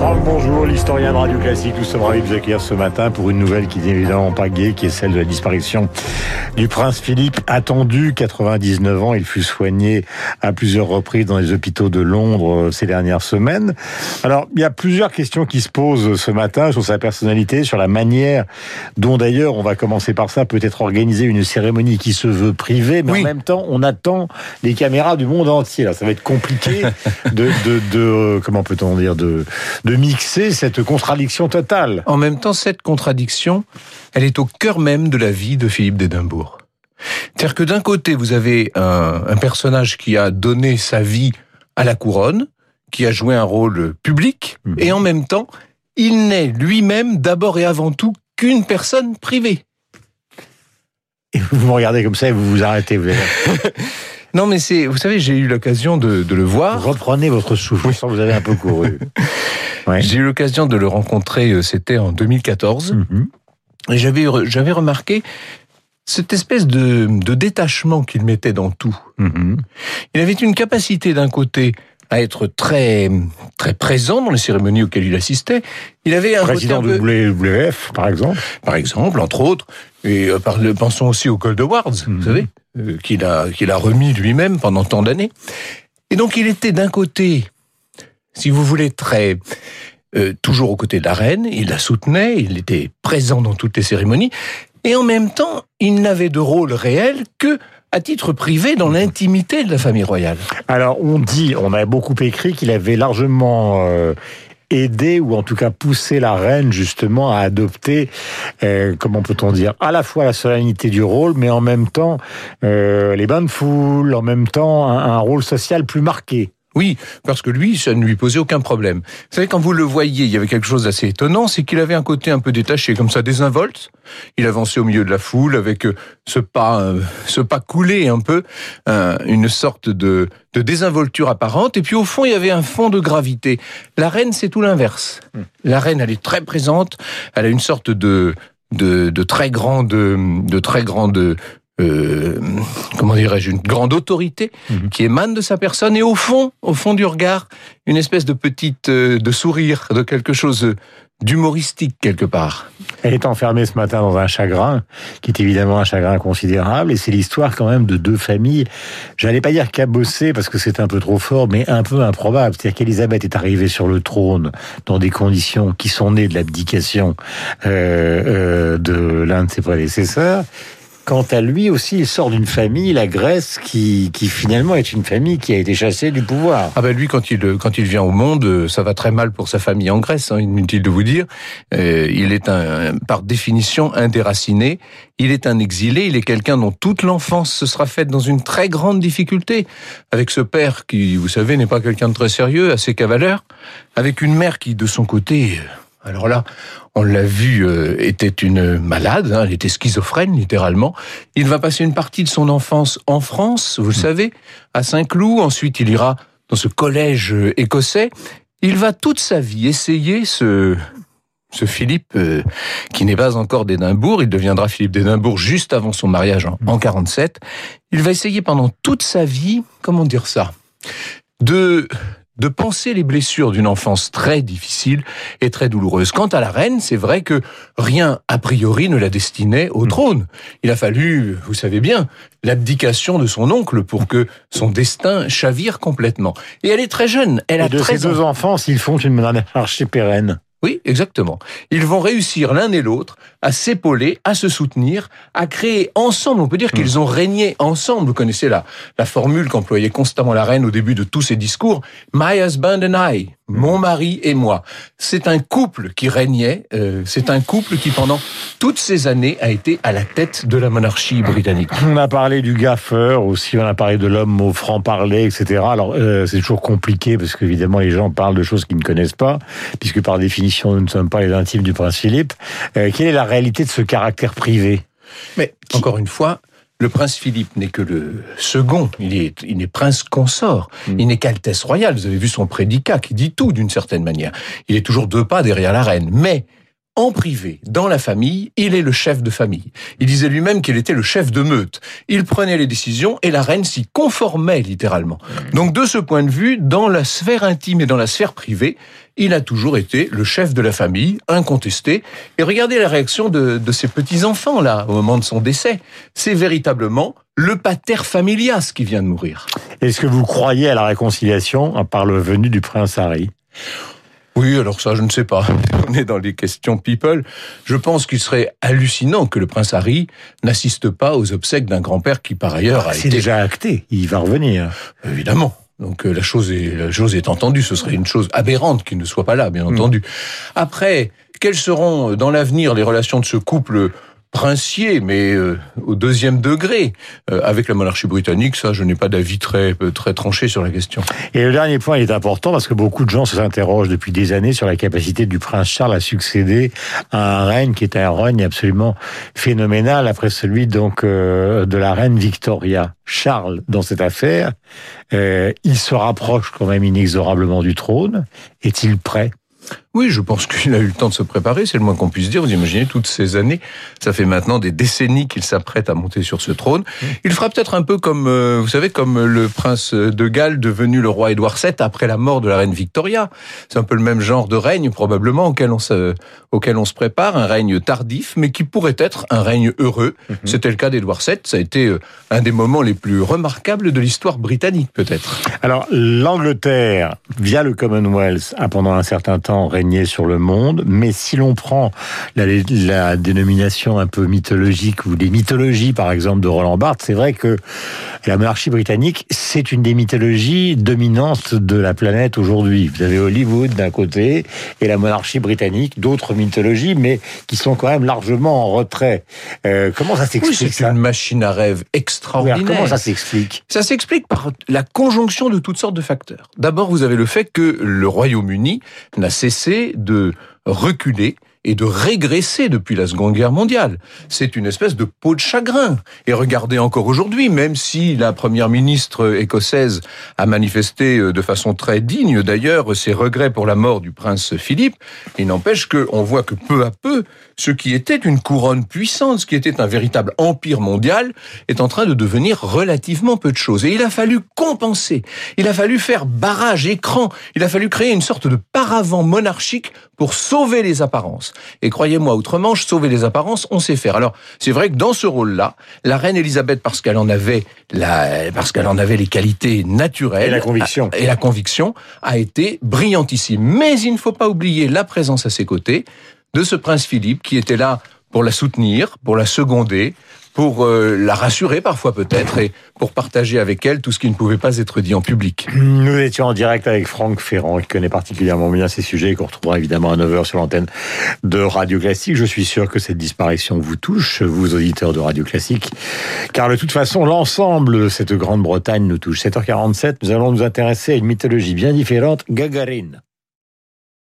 Franck, bonjour, l'historien de Radio Classique. Nous sommes ravis de vous accueillir ce matin pour une nouvelle qui n'est évidemment pas gaie, qui est celle de la disparition du prince Philippe. Attendu, 99 ans, il fut soigné à plusieurs reprises dans les hôpitaux de Londres euh, ces dernières semaines. Alors, il y a plusieurs questions qui se posent ce matin sur sa personnalité, sur la manière dont d'ailleurs, on va commencer par ça, peut-être organiser une cérémonie qui se veut privée, mais Oui. en même temps, on attend les caméras du monde entier. Là, ça va être compliqué de, de, de euh, comment peut-on dire, de, de mixer cette contradiction totale. En même temps, cette contradiction, elle est au cœur même de la vie de Philippe d'Édimbourg. C'est-à-dire que d'un côté, vous avez un, un personnage qui a donné sa vie à la couronne, qui a joué un rôle public, Mhm. et en même temps, il n'est lui-même d'abord et avant tout qu'une personne privée. Et vous me regardez comme ça et vous vous arrêtez. Vous, Non, mais c'est, vous savez, j'ai eu l'occasion de, de le voir. reprenez votre souffle. Que vous avez un peu couru. Ouais. J'ai eu l'occasion de le rencontrer, euh, c'était en 2014. Mhm. Et j'avais j'avais remarqué cette espèce de, de détachement qu'il mettait dans tout. Mhm. Il avait une capacité d'un côté à être très très présent dans les cérémonies auxquelles il assistait. Il avait un Président de WWF, par exemple. par exemple, entre autres, et euh, par le- pensons aussi au Gold Awards, Mhm. vous savez, euh, qu'il a qu'il a remis lui-même pendant tant d'années. Et donc il était d'un côté, si vous voulez, très euh, toujours aux côtés de la reine, il la soutenait, il était présent dans toutes les cérémonies, et en même temps, il n'avait de rôle réel que à titre privé dans l'intimité de la famille royale. Alors, on dit, on a beaucoup écrit qu'il avait largement euh, aidé ou en tout cas poussé la reine justement à adopter, euh, comment peut-on dire, à la fois la solennité du rôle, mais en même temps les bains de foule, en même temps un rôle social plus marqué. Oui, parce que lui, ça ne lui posait aucun problème. Vous savez, quand vous le voyiez, il y avait quelque chose d'assez étonnant, c'est qu'il avait un côté un peu détaché, comme ça, désinvolte. Il avançait au milieu de la foule avec euh, ce pas, euh, ce pas coulé un peu, euh, une sorte de, de désinvolture apparente. Et puis au fond, il y avait un fond de gravité. La reine, c'est tout l'inverse. La reine, elle est très présente. Elle a une sorte de de, de très grande, de très grande euh, comment dirais-je, une grande autorité Mhm. qui émane de sa personne et au fond, au fond du regard, une espèce de petite, euh, de sourire, de quelque chose d'humoristique quelque part. Elle est enfermée ce matin dans un chagrin, qui est évidemment un chagrin considérable, et c'est l'histoire quand même de deux familles. J'allais pas dire cabossées parce que c'est un peu trop fort, mais un peu improbable. C'est-à-dire qu'Élisabeth est arrivée sur le trône dans des conditions qui sont nées de l'abdication euh, euh, de l'un de ses prédécesseurs. Quant à lui aussi, il sort d'une famille, la Grèce, qui, qui finalement est une famille qui a été chassée du pouvoir. Ah ben lui, quand il quand il vient au monde, euh, ça va très mal pour sa famille en Grèce. Hein, inutile de vous dire. Euh, il est un, par définition un déraciné. Il est un exilé. Il est quelqu'un dont toute l'enfance se sera faite dans une très grande difficulté, avec ce père qui, vous savez, n'est pas quelqu'un de très sérieux, assez cavaleur, avec une mère qui, de son côté, euh, alors là, on l'a vu, euh, était une malade, hein, elle était schizophrène littéralement. Il va passer une partie de son enfance en France, vous le savez, à Saint-Cloud. Ensuite, il ira dans ce collège euh, écossais. Il va toute sa vie essayer ce ce Philippe euh, qui n'est pas encore d'Édimbourg, il deviendra Philippe d'Édimbourg juste avant son mariage en, en 47. Il va essayer pendant toute sa vie, comment dire ça, de de penser les blessures d'une enfance très difficile et très douloureuse. Quant à la reine, c'est vrai que rien a priori ne la destinait au trône. Il a fallu, vous savez bien, l'abdication de son oncle pour que son destin chavire complètement. Et elle est très jeune, elle Et a de ces 13 ans. deux enfants, s'ils font une monarchie pérenne. Oui, exactement. Ils vont réussir l'un et l'autre à s'épauler, à se soutenir, à créer ensemble. On peut dire qu'ils ont régné ensemble. Vous connaissez la, la formule qu'employait constamment la reine au début de tous ses discours. My husband and I. Mon mari et moi. C'est un couple qui régnait. euh, c'est un couple qui, pendant toutes ces années, a été à la tête de la monarchie britannique. On a parlé du gaffeur aussi, on a parlé de l'homme au franc-parler, etc. Alors, euh, c'est toujours compliqué parce qu'évidemment, les gens parlent de choses qu'ils ne connaissent pas, puisque par définition, nous ne sommes pas les intimes du prince Philippe. Euh, quelle est la réalité de ce caractère privé? Mais encore une fois, le prince Philippe n'est que le second. Il est, il n'est prince consort. Il n'est qu'altesse royale. Vous avez vu son prédicat qui dit tout d'une certaine manière. Il est toujours deux pas derrière la reine. Mais en privé, dans la famille, il est le chef de famille. Il disait lui-même qu'il était le chef de meute. Il prenait les décisions et la reine s'y conformait littéralement. Mmh. Donc de ce point de vue, dans la sphère intime et dans la sphère privée, il a toujours été le chef de la famille, incontesté. Et regardez la réaction de, de ses petits-enfants, là, au moment de son décès. C'est véritablement le pater familias qui vient de mourir. Est-ce que vous croyez à la réconciliation par le venu du prince Harry? Oui, alors ça, je ne sais pas. On est dans les questions people. Je pense qu'il serait hallucinant que le prince Harry n'assiste pas aux obsèques d'un grand-père qui, par ailleurs, a été... C'est déjà acté. Il va revenir. Évidemment. Donc euh, la chose est la chose est entendue. Ce serait une chose aberrante qu'il ne soit pas là, bien hmm. entendu. Après, quelles seront dans l'avenir les relations de ce couple princier, mais euh, au deuxième degré, euh, avec la monarchie britannique, ça, je n'ai pas d'avis très très tranché sur la question. Et le dernier point est important parce que beaucoup de gens s'interrogent depuis des années sur la capacité du prince Charles à succéder à un règne qui est un règne absolument phénoménal après celui donc euh, de la reine Victoria. Charles, dans cette affaire, il se rapproche quand même inexorablement du trône. Est-il prêt? Oui, je pense qu'il a eu le temps de se préparer, c'est le moins qu'on puisse dire. Vous imaginez toutes ces années, ça fait maintenant des décennies qu'il s'apprête à monter sur ce trône. Il fera peut-être un peu comme, euh, vous savez, comme le prince de Galles devenu le roi Édouard VII après la mort de la reine Victoria. C'est un peu le même genre de règne probablement auquel on se, auquel on se prépare, un règne tardif, mais qui pourrait être un règne heureux. Mhm. C'était le cas d'Édouard VII. Ça a été euh, un des moments les plus remarquables de l'histoire britannique, peut-être. Alors, l'Angleterre, via le Commonwealth, a pendant un certain temps sur le monde, mais si l'on prend la, la, dénomination un peu mythologique ou les mythologies, par exemple, de Roland Barthes, c'est vrai que la monarchie britannique, c'est une des mythologies dominantes de la planète aujourd'hui. Vous avez Hollywood d'un côté et la monarchie britannique, d'autres mythologies, mais qui sont quand même largement en retrait. Euh, comment ça s'explique oui, C'est une machine à rêve extraordinaire. comment ça s'explique? Ça s'explique par la conjonction de toutes sortes de facteurs. D'abord, vous avez le fait que le Royaume-Uni n'a cessé de reculer et de régresser depuis la Seconde Guerre mondiale. C'est une espèce de peau de chagrin. Et regardez encore aujourd'hui, même si la première ministre écossaise a manifesté euh, de façon très digne d'ailleurs ses regrets pour la mort du prince Philippe, il n'empêche qu'on voit que peu à peu, ce qui était une couronne puissante, ce qui était un véritable empire mondial, est en train de devenir relativement peu de choses. Et il a fallu compenser, il a fallu faire barrage, écran, il a fallu créer une sorte de paravent monarchique pour sauver les apparences. Et croyez-moi, outre-Manche, sauver les apparences, on sait faire. Alors, c'est vrai que dans ce rôle-là, la reine Elisabeth, parce qu'elle en avait la, parce qu'elle en avait les qualités naturelles. Et la conviction. et la conviction, a été brillantissime. Mais il ne faut pas oublier la présence à ses côtés de ce prince Philippe qui était là pour la soutenir, pour la seconder, pour euh, la rassurer parfois peut-être et pour partager avec elle tout ce qui ne pouvait pas être dit en public. Nous étions en direct avec Franck Ferrand qui connaît particulièrement bien ces sujets et qu'on retrouvera évidemment à 9h sur l'antenne de Radio Classique. Je suis sûr que cette disparition vous touche, vous auditeurs de Radio Classique, car de toute façon l'ensemble de cette Grande-Bretagne nous touche. 7h47, nous allons nous intéresser à une mythologie bien différente, Gagarine.